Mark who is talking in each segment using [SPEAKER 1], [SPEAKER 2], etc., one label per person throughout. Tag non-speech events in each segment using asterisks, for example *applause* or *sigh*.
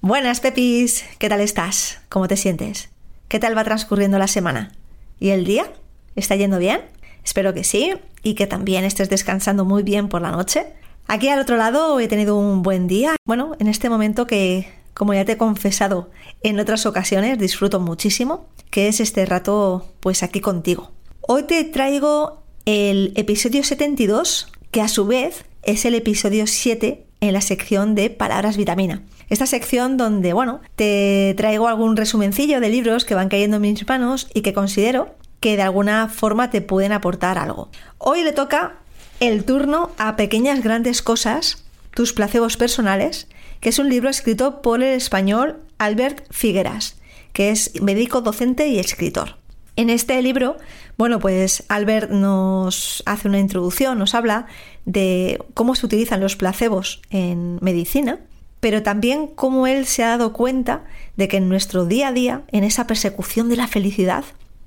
[SPEAKER 1] Buenas, Pepis. ¿Qué tal estás? ¿Cómo te sientes? ¿Qué tal va transcurriendo la semana? ¿Y el día? ¿Está yendo bien? Espero que sí y que también estés descansando muy bien por la noche. Aquí al otro lado he tenido un buen día. Bueno, en este momento que, como ya te he confesado en otras ocasiones, disfruto muchísimo, que es este rato pues aquí contigo. Hoy te traigo el episodio 72, que a su vez es el episodio 7 en la sección de palabras vitamina. Esta sección donde, bueno, te traigo algún resumencillo de libros que van cayendo en mis manos y que considero que de alguna forma te pueden aportar algo. Hoy le toca el turno a Pequeñas Grandes Cosas, tus placebos personales, que es un libro escrito por el español Albert Figueras, que es médico, docente y escritor. En este libro, bueno, pues Albert nos hace una introducción, nos habla de cómo se utilizan los placebos en medicina pero también cómo él se ha dado cuenta de que en nuestro día a día, en esa persecución de la felicidad,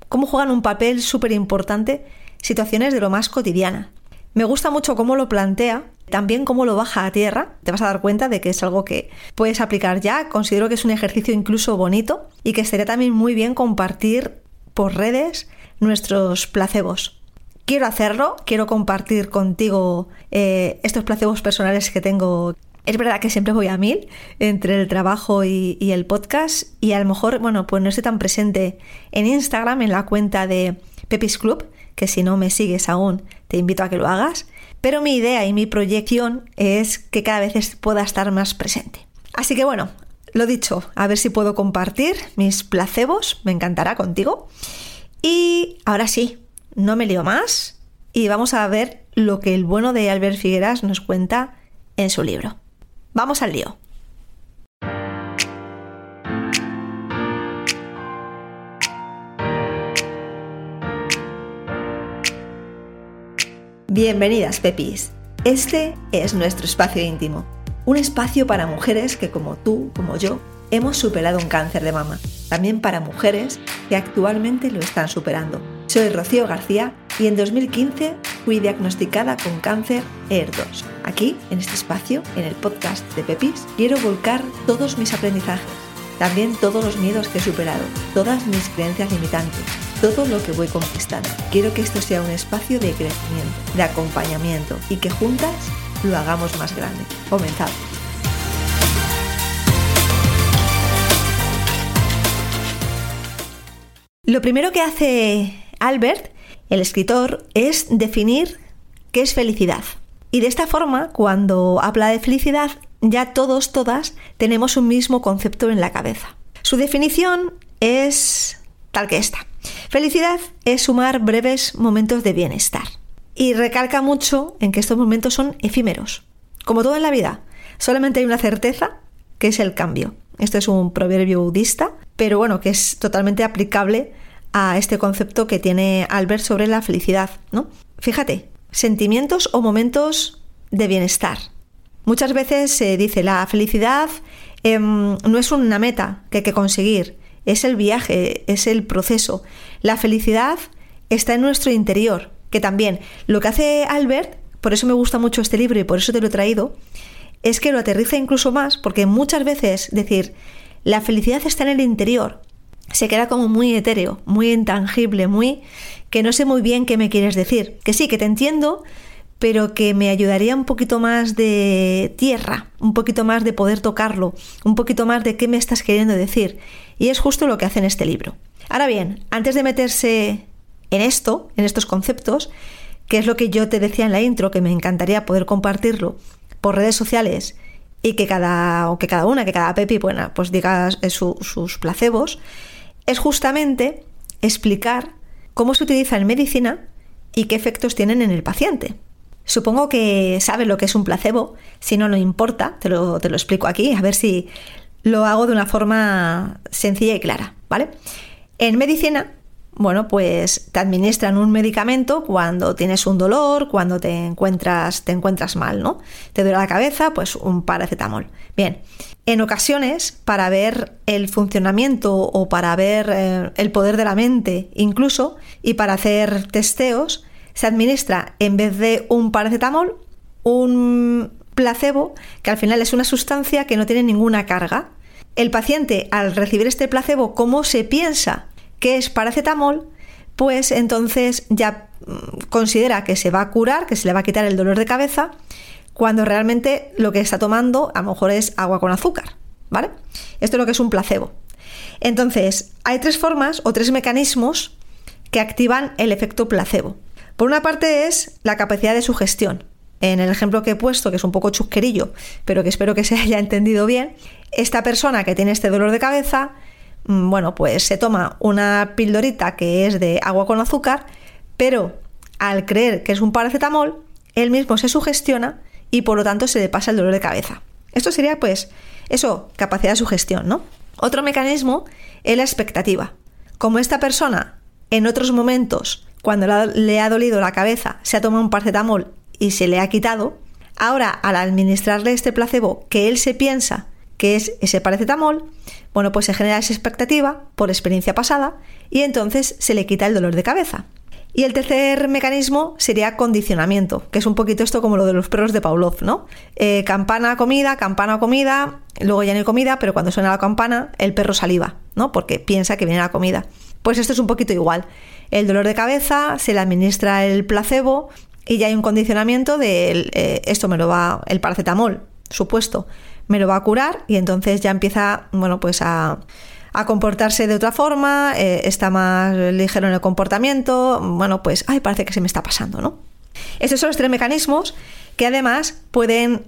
[SPEAKER 1] cómo juegan un papel súper importante situaciones de lo más cotidiana. Me gusta mucho cómo lo plantea, también cómo lo baja a tierra. Te vas a dar cuenta de que es algo que puedes aplicar ya. Considero que es un ejercicio incluso bonito y que sería también muy bien compartir por redes nuestros placebos. Quiero hacerlo, quiero compartir contigo eh, estos placebos personales que tengo es verdad que siempre voy a mil entre el trabajo y, el podcast y a lo mejor, bueno, pues no estoy tan presente en Instagram, en la cuenta de Pepis Club, que si no me sigues aún, te invito a que lo hagas. Pero mi idea y mi proyección es que cada vez pueda estar más presente. Así que bueno, lo dicho, a ver si puedo compartir mis placebos, me encantará contigo. Y ahora sí, no me lío más y vamos a ver lo que el bueno de Albert Figueras nos cuenta en su libro. Vamos al lío. Bienvenidas, Pepis. Este es nuestro espacio íntimo. Un espacio para mujeres que como tú, como yo, hemos superado un cáncer de mama. También para mujeres que actualmente lo están superando. Soy Rocío García y en 2015 fui diagnosticada con cáncer ER2. Aquí, en este espacio, en el podcast de Pepis, quiero volcar todos mis aprendizajes, también todos los miedos que he superado, todas mis creencias limitantes, todo lo que voy conquistando. Quiero que esto sea un espacio de crecimiento, de acompañamiento y que juntas lo hagamos más grande. Comenzamos. Lo primero que hace Albert el escritor es definir qué es felicidad. Y de esta forma, cuando habla de felicidad, ya todos, todas, tenemos un mismo concepto en la cabeza. Su definición es tal que esta. Felicidad es sumar breves momentos de bienestar. Y recalca mucho en que estos momentos son efímeros. Como todo en la vida, solamente hay una certeza, que es el cambio. Esto es un proverbio budista, pero bueno, que es totalmente aplicable a este concepto que tiene Albert sobre la felicidad, ¿no? Fíjate, sentimientos o momentos de bienestar. Muchas veces se dice la felicidad em, no es una meta que hay que conseguir, es el viaje, es el proceso. La felicidad está en nuestro interior, que también lo que hace Albert, por eso me gusta mucho este libro y por eso te lo he traído, es que lo aterriza incluso más, porque muchas veces decir, la felicidad está en el interior, se queda como muy etéreo, muy intangible, muy que no sé muy bien qué me quieres decir. Que sí, que te entiendo, pero que me ayudaría un poquito más de tierra, un poquito más de poder tocarlo, un poquito más de qué me estás queriendo decir. Y es justo lo que hace en este libro. Ahora bien, antes de meterse en esto, en estos conceptos, que es lo que yo te decía en la intro, que me encantaría poder compartirlo por redes sociales y que cada, o que cada una, que cada Pepi, bueno, pues diga sus placebos, es justamente explicar cómo se utiliza en medicina y qué efectos tienen en el paciente. Supongo que sabes lo que es un placebo, si no, no importa, te lo, te lo explico aquí, a ver si lo hago de una forma sencilla y clara, ¿vale? En medicina bueno, pues te administran un medicamento cuando tienes un dolor, cuando te encuentras, te encuentras mal, ¿no? Te duele la cabeza, pues un paracetamol. Bien, en ocasiones, para ver el funcionamiento o para ver eh, el poder de la mente incluso, y para hacer testeos, se administra en vez de un paracetamol, un placebo, que al final es una sustancia que no tiene ninguna carga. El paciente, al recibir este placebo, ¿cómo se piensa que es paracetamol, pues entonces ya mm, considera que se va a curar, que se le va a quitar el dolor de cabeza, cuando realmente lo que está tomando a lo mejor es agua con azúcar, ¿vale? Esto es lo que es un placebo. Entonces, hay tres formas o tres mecanismos que activan el efecto placebo. Por una parte es la capacidad de sugestión. En el ejemplo que he puesto, que es un poco chusquerillo, pero que espero que se *laughs* haya entendido bien, esta persona que tiene este dolor de cabeza bueno, pues se toma una pildorita que es de agua con azúcar, pero al creer que es un paracetamol, él mismo se sugestiona y por lo tanto se le pasa el dolor de cabeza. Esto sería pues eso, capacidad de sugestión, ¿no? Otro mecanismo es la expectativa. Como esta persona en otros momentos, cuando le ha dolido la cabeza, se ha tomado un paracetamol y se le ha quitado, ahora al administrarle este placebo que él se piensa que es ese paracetamol, bueno, pues se genera esa expectativa por experiencia pasada y entonces se le quita el dolor de cabeza. Y el tercer mecanismo sería condicionamiento, que es un poquito esto como lo de los perros de Pavlov, ¿no? Eh, campana, comida, campana, comida, luego ya no hay comida, pero cuando suena la campana, el perro saliva, ¿no? Porque piensa que viene la comida. Pues esto es un poquito igual. El dolor de cabeza, se le administra el placebo y ya hay un condicionamiento de eh, esto me lo va, el paracetamol, supuesto, me lo va a curar y entonces ya empieza, bueno, pues a, comportarse de otra forma, eh, está más ligero en el comportamiento, bueno, pues, ay, parece que se me está pasando, ¿no? Estos son los tres mecanismos que además pueden,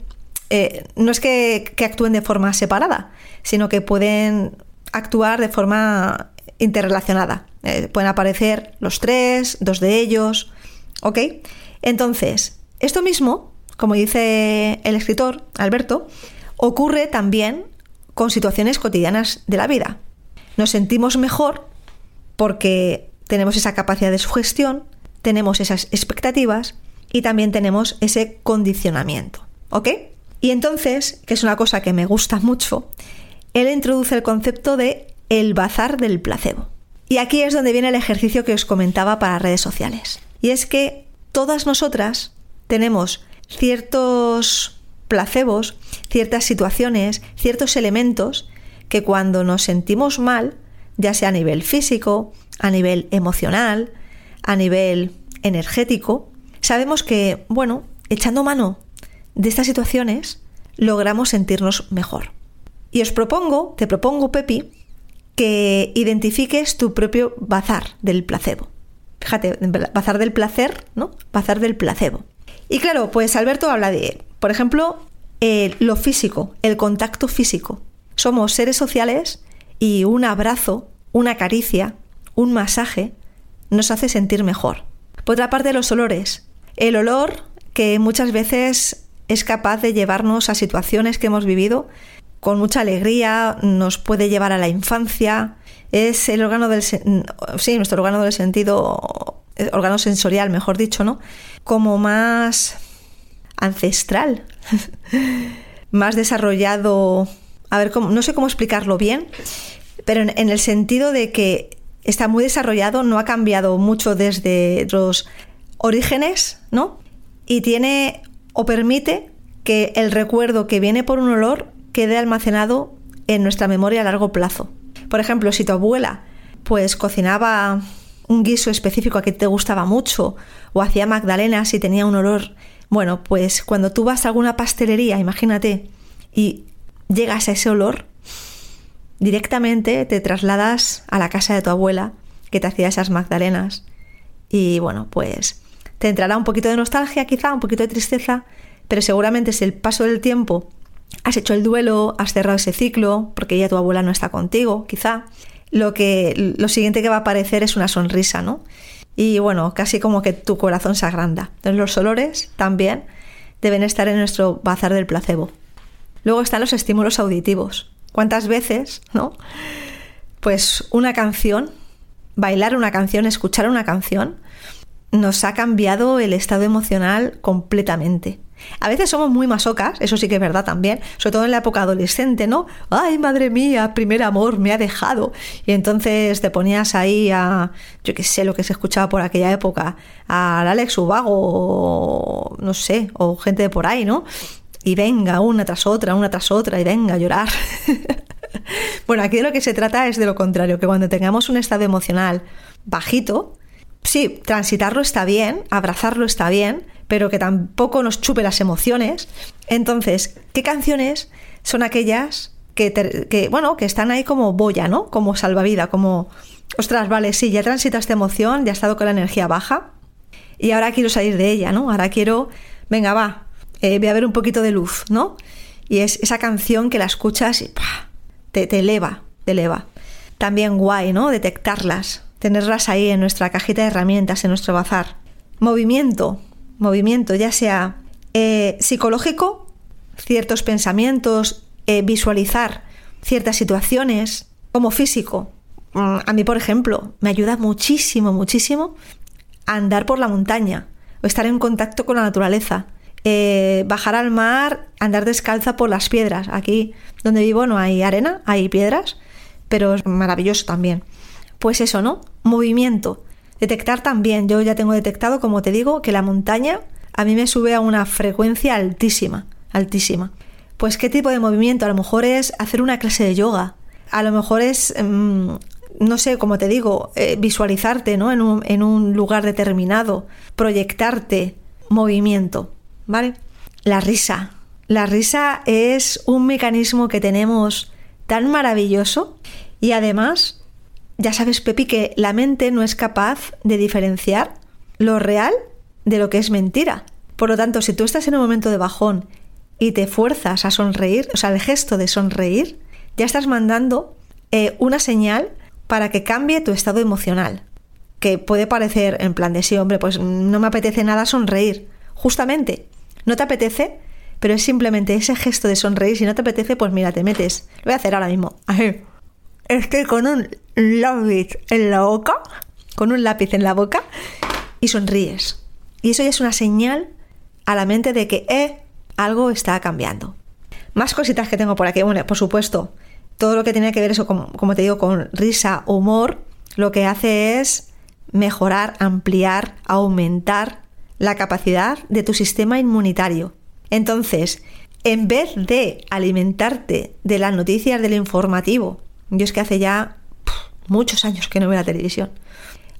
[SPEAKER 1] eh, no es que, actúen de forma separada, sino que pueden actuar de forma interrelacionada. Eh, pueden aparecer los tres, dos de ellos, ¿ok? Entonces, esto mismo, como dice el escritor Alberto, Ocurre también con situaciones cotidianas de la vida. Nos sentimos mejor porque tenemos esa capacidad de sugestión, tenemos esas expectativas y también tenemos ese condicionamiento. ¿Ok? Y entonces, que es una cosa que me gusta mucho, él introduce el concepto de el bazar del placebo. Y aquí es donde viene el ejercicio que os comentaba para redes sociales. Y es que todas nosotras tenemos ciertos placebos, ciertas situaciones, ciertos elementos que cuando nos sentimos mal, ya sea a nivel físico, a nivel emocional, a nivel energético, sabemos que, bueno, echando mano de estas situaciones, logramos sentirnos mejor. Y os propongo, te propongo, Pepi, que identifiques tu propio bazar del placebo. Fíjate, bazar del placer, ¿no? Bazar del placebo. Y claro, pues Alberto habla de, por ejemplo, lo físico, el contacto físico. Somos seres sociales y un abrazo, una caricia, un masaje nos hace sentir mejor. Por otra parte, los olores. El olor que muchas veces es capaz de llevarnos a situaciones que hemos vivido con mucha alegría, nos puede llevar a la infancia, es el órgano del sí, nuestro órgano del sentido órgano sensorial, mejor dicho, ¿no? Como más ancestral, *laughs* más desarrollado, a ver, no sé cómo explicarlo bien, pero en, el sentido de que está muy desarrollado, no ha cambiado mucho desde los orígenes, ¿no? Y tiene o permite que el recuerdo que viene por un olor quede almacenado en nuestra memoria a largo plazo. Por ejemplo, si tu abuela pues cocinaba un guiso específico a que te gustaba mucho o hacía magdalenas y tenía un olor bueno, pues cuando tú vas a alguna pastelería, imagínate, y llegas a ese olor, directamente te trasladas a la casa de tu abuela que te hacía esas magdalenas. Y bueno, pues te entrará un poquito de nostalgia, quizá, un poquito de tristeza, pero seguramente si el paso del tiempo has hecho el duelo, has cerrado ese ciclo, porque ya tu abuela no está contigo, quizá, lo que lo siguiente que va a aparecer es una sonrisa, ¿no? Y bueno, casi como que tu corazón se agranda. Entonces los olores también deben estar en nuestro bazar del placebo. Luego están los estímulos auditivos. ¿Cuántas veces, no? Pues una canción, bailar una canción, escuchar una canción, nos ha cambiado el estado emocional completamente. A veces somos muy masocas, eso sí que es verdad también, sobre todo en la época adolescente, ¿no? Ay, madre mía, primer amor, me ha dejado. Y entonces te ponías ahí a, yo qué sé, lo que se escuchaba por aquella época, al Alex Ubago, o, no sé, o gente de por ahí, ¿no? Y venga, una tras otra, una tras otra, y venga a llorar. *laughs* bueno, aquí de lo que se trata es de lo contrario, que cuando tengamos un estado emocional bajito, sí, transitarlo está bien, abrazarlo está bien, pero que tampoco nos chupe las emociones. Entonces, ¿qué canciones son aquellas que, bueno, que están ahí como boya, ¿no? Como salvavidas, como, ostras, vale, sí, ya transita esta emoción, ya he estado con la energía baja y ahora quiero salir de ella, ¿no? Ahora quiero, venga, va, eh, voy a ver un poquito de luz, ¿no? Y es esa canción que la escuchas y Te, te eleva, te eleva. También guay, ¿no? Detectarlas, tenerlas ahí en nuestra cajita de herramientas, en nuestro bazar. Movimiento, movimiento, ya sea eh, psicológico, ciertos pensamientos, eh, visualizar ciertas situaciones, como físico. Mm, a mí, por ejemplo, me ayuda muchísimo, muchísimo andar por la montaña o estar en contacto con la naturaleza. Eh, bajar al mar, andar descalza por las piedras. Aquí donde vivo no hay arena, hay piedras, pero es maravilloso también. Pues eso, ¿no? movimiento. Detectar también, yo ya tengo detectado, como te digo, que la montaña a mí me sube a una frecuencia altísima, altísima. Pues qué tipo de movimiento, a lo mejor es hacer una clase de yoga, a lo mejor es, mm, no sé, como te digo, eh, visualizarte ¿no? en un lugar determinado, proyectarte, movimiento, ¿vale? La risa. La risa es un mecanismo que tenemos tan maravilloso y además ya sabes, Pepi, que la mente no es capaz de diferenciar lo real de lo que es mentira. Por lo tanto, si tú estás en un momento de bajón y te fuerzas a sonreír, o sea, el gesto de sonreír, ya estás mandando eh, una señal para que cambie tu estado emocional. Que puede parecer en plan de sí, hombre, pues no me apetece nada sonreír. Justamente, no te apetece, pero es simplemente ese gesto de sonreír. Si no te apetece, pues mira, te metes. Lo voy a hacer ahora mismo. Estoy con un lápiz en la boca, con un lápiz en la boca, y sonríes. Y eso ya es una señal a la mente de que, eh, algo está cambiando. Más cositas que tengo por aquí. Bueno, por supuesto, todo lo que tiene que ver eso, como, como te digo, con risa, humor, lo que hace es mejorar, ampliar, aumentar la capacidad de tu sistema inmunitario. Entonces, en vez de alimentarte de las noticias del informativo, yo es que hace ya muchos años que no veo la televisión.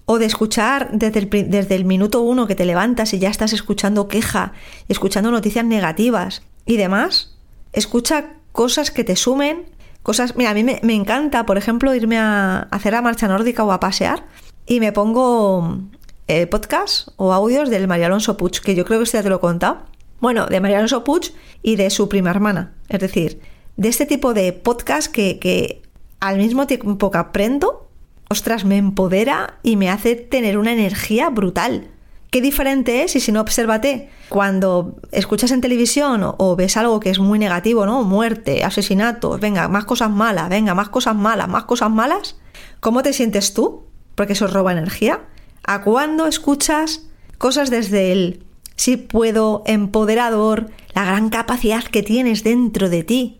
[SPEAKER 1] O de escuchar desde el, desde el minuto uno que te levantas y ya estás escuchando queja, escuchando noticias negativas y demás. Escucha cosas que te sumen, cosas... Mira, a mí me, encanta, por ejemplo, irme a, hacer la marcha nórdica o a pasear y me pongo eh, podcast o audios del María Alonso Puig, que yo creo que usted ya te lo he contado. Bueno, de María Alonso Puig y de su prima hermana. Es decir, de este tipo de podcast que, que al mismo tiempo que aprendo, ostras, me empodera y me hace tener una energía brutal. Qué diferente es, y si no, obsérvate, cuando escuchas en televisión o, ves algo que es muy negativo, ¿no? Muerte, asesinatos, venga, más cosas malas, venga, más cosas malas, más cosas malas. ¿Cómo te sientes tú? Porque eso roba energía. ¿A cuándo escuchas cosas desde el sí puedo, empoderador, la gran capacidad que tienes dentro de ti?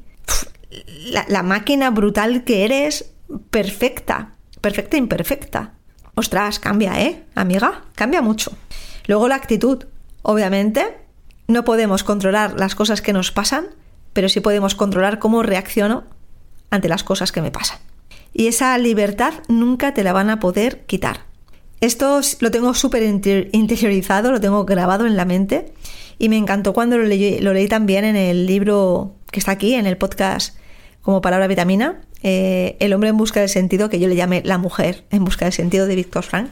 [SPEAKER 1] La, máquina brutal que eres, perfecta, perfecta e imperfecta. Ostras, cambia, ¿eh, amiga? Cambia mucho. Luego la actitud. Obviamente, no podemos controlar las cosas que nos pasan, pero sí podemos controlar cómo reacciono ante las cosas que me pasan. Y esa libertad nunca te la van a poder quitar. Esto lo tengo súper interiorizado, lo tengo grabado en la mente y me encantó cuando lo leí, lo leí también en el libro que está aquí, en el podcast como palabra vitamina, eh, El hombre en busca del sentido, que yo le llamé La mujer en busca del sentido de Víctor Frank,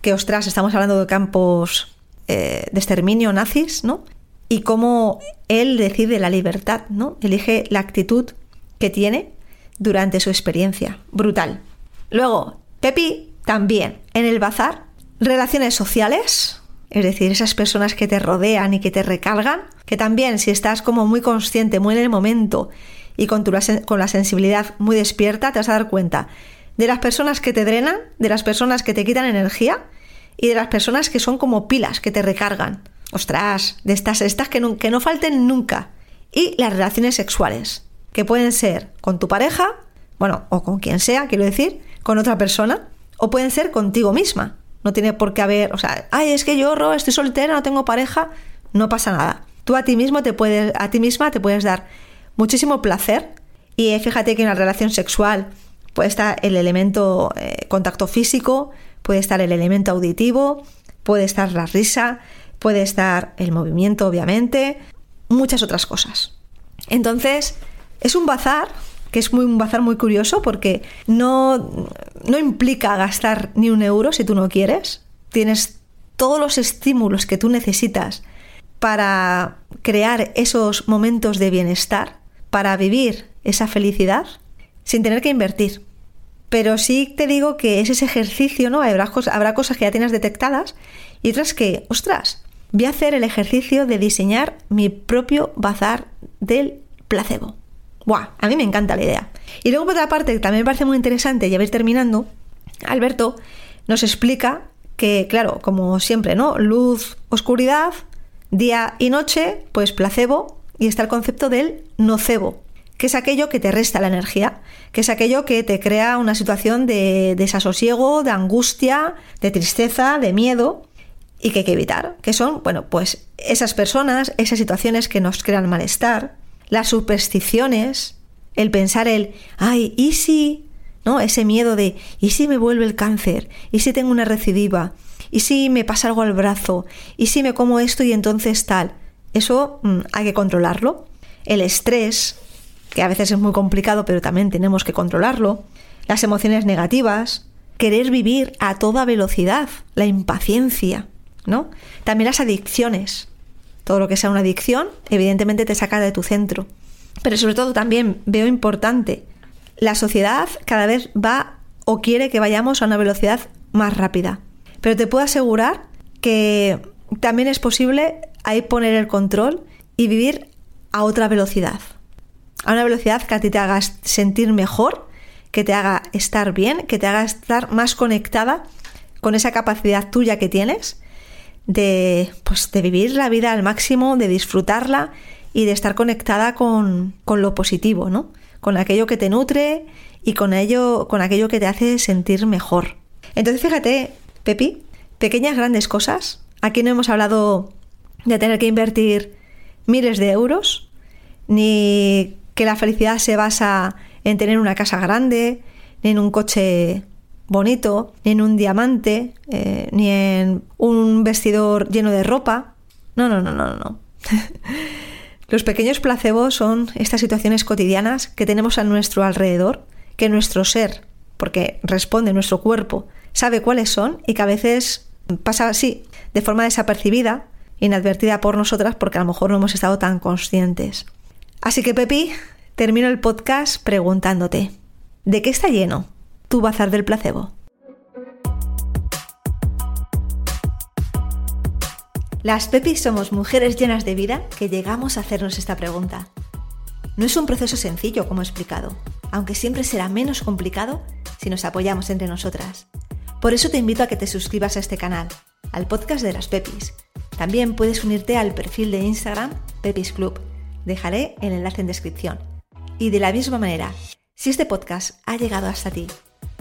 [SPEAKER 1] que ostras, estamos hablando de campos eh, de exterminio nazis, ¿no? Y cómo él decide la libertad, ¿no? Elige la actitud que tiene durante su experiencia. Brutal. Luego, Pepi también, en el bazar, Relaciones sociales, es decir, esas personas que te rodean y que te recargan, que también si estás como muy consciente, muy en el momento y con, tu, con la sensibilidad muy despierta, te vas a dar cuenta de las personas que te drenan, de las personas que te quitan energía y de las personas que son como pilas, que te recargan. Ostras, de estas, estas que no, que no falten nunca. Y las relaciones sexuales, que pueden ser con tu pareja, bueno, o con quien sea, quiero decir, con otra persona, o pueden ser contigo misma. No tiene por qué haber, o sea, ay, es que yo, Ro, estoy soltera, no tengo pareja, no pasa nada. Tú a ti mismo te puedes, a ti misma te puedes dar muchísimo placer y fíjate que en una relación sexual puede estar el elemento eh, contacto físico, puede estar el elemento auditivo, puede estar la risa, puede estar el movimiento, obviamente, muchas otras cosas. Entonces, es un bazar que es muy, un bazar muy curioso porque no, no implica gastar ni un euro si tú no quieres. Tienes todos los estímulos que tú necesitas para crear esos momentos de bienestar, para vivir esa felicidad sin tener que invertir. Pero sí te digo que es ese ejercicio, ¿no? Habrá, cosas que ya tienes detectadas y otras que, ostras, voy a hacer el ejercicio de diseñar mi propio bazar del placebo. ¡Buah! A mí me encanta la idea. Y luego, por otra parte, que también me parece muy interesante, ya ir terminando, Alberto nos explica que, claro, como siempre, ¿no? Luz, oscuridad, día y noche, pues placebo, y está el concepto del nocebo, que es aquello que te resta la energía, que es aquello que te crea una situación de desasosiego, de angustia, de tristeza, de miedo, y que hay que evitar, que son, bueno, pues esas personas, esas situaciones que nos crean malestar, las supersticiones, el pensar el, ay, ¿y si? ¿No? Ese miedo de, ¿y si me vuelve el cáncer? ¿Y si tengo una recidiva? ¿Y si me pasa algo al brazo? ¿Y si me como esto y entonces tal? Eso mm, hay que controlarlo. El estrés, que a veces es muy complicado, pero también tenemos que controlarlo. Las emociones negativas, querer vivir a toda velocidad, la impaciencia, ¿no? También las adicciones, todo lo que sea una adicción, evidentemente te saca de tu centro. Pero sobre todo también veo importante, la sociedad cada vez va o quiere que vayamos a una velocidad más rápida. Pero te puedo asegurar que también es posible ahí poner el control y vivir a otra velocidad. A una velocidad que a ti te haga sentir mejor, que te haga estar bien, que te haga estar más conectada con esa capacidad tuya que tienes de, pues, de vivir la vida al máximo, de disfrutarla y de estar conectada con, con lo positivo, ¿no? Con aquello que te nutre y con, ello, con aquello que te hace sentir mejor. Entonces, fíjate, Pepi, pequeñas grandes cosas. Aquí no hemos hablado de tener que invertir miles de euros, ni que la felicidad se basa en tener una casa grande, ni en un coche bonito, ni en un diamante, eh, ni en un vestidor lleno de ropa. No, no, no, no, no. *laughs* Los pequeños placebos son estas situaciones cotidianas que tenemos a nuestro alrededor, que nuestro ser, porque responde nuestro cuerpo, sabe cuáles son y que a veces pasa así, de forma desapercibida, inadvertida por nosotras porque a lo mejor no hemos estado tan conscientes. Así que Pepi, termino el podcast preguntándote, ¿de qué está lleno tu bazar del placebo. Las Pepis somos mujeres llenas de vida que llegamos a hacernos esta pregunta. No es un proceso sencillo, como he explicado, aunque siempre será menos complicado si nos apoyamos entre nosotras. Por eso te invito a que te suscribas a este canal, al podcast de las Pepis. También puedes unirte al perfil de Instagram Pepis Club. Dejaré el enlace en descripción. Y de la misma manera, si este podcast ha llegado hasta ti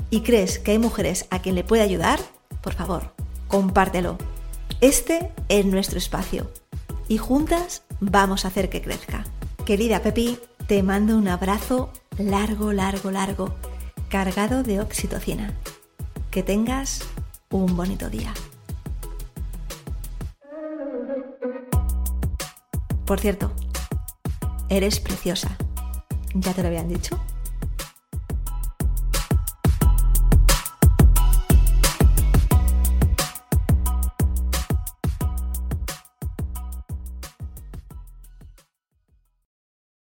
[SPEAKER 1] y crees que hay mujeres a quien le puede ayudar, por favor, compártelo. Este es nuestro espacio y juntas vamos a hacer que crezca. Querida Pepi, te mando un abrazo largo, largo, largo, cargado de oxitocina. Que tengas un bonito día. Por cierto, eres preciosa. ¿Ya te lo habían dicho?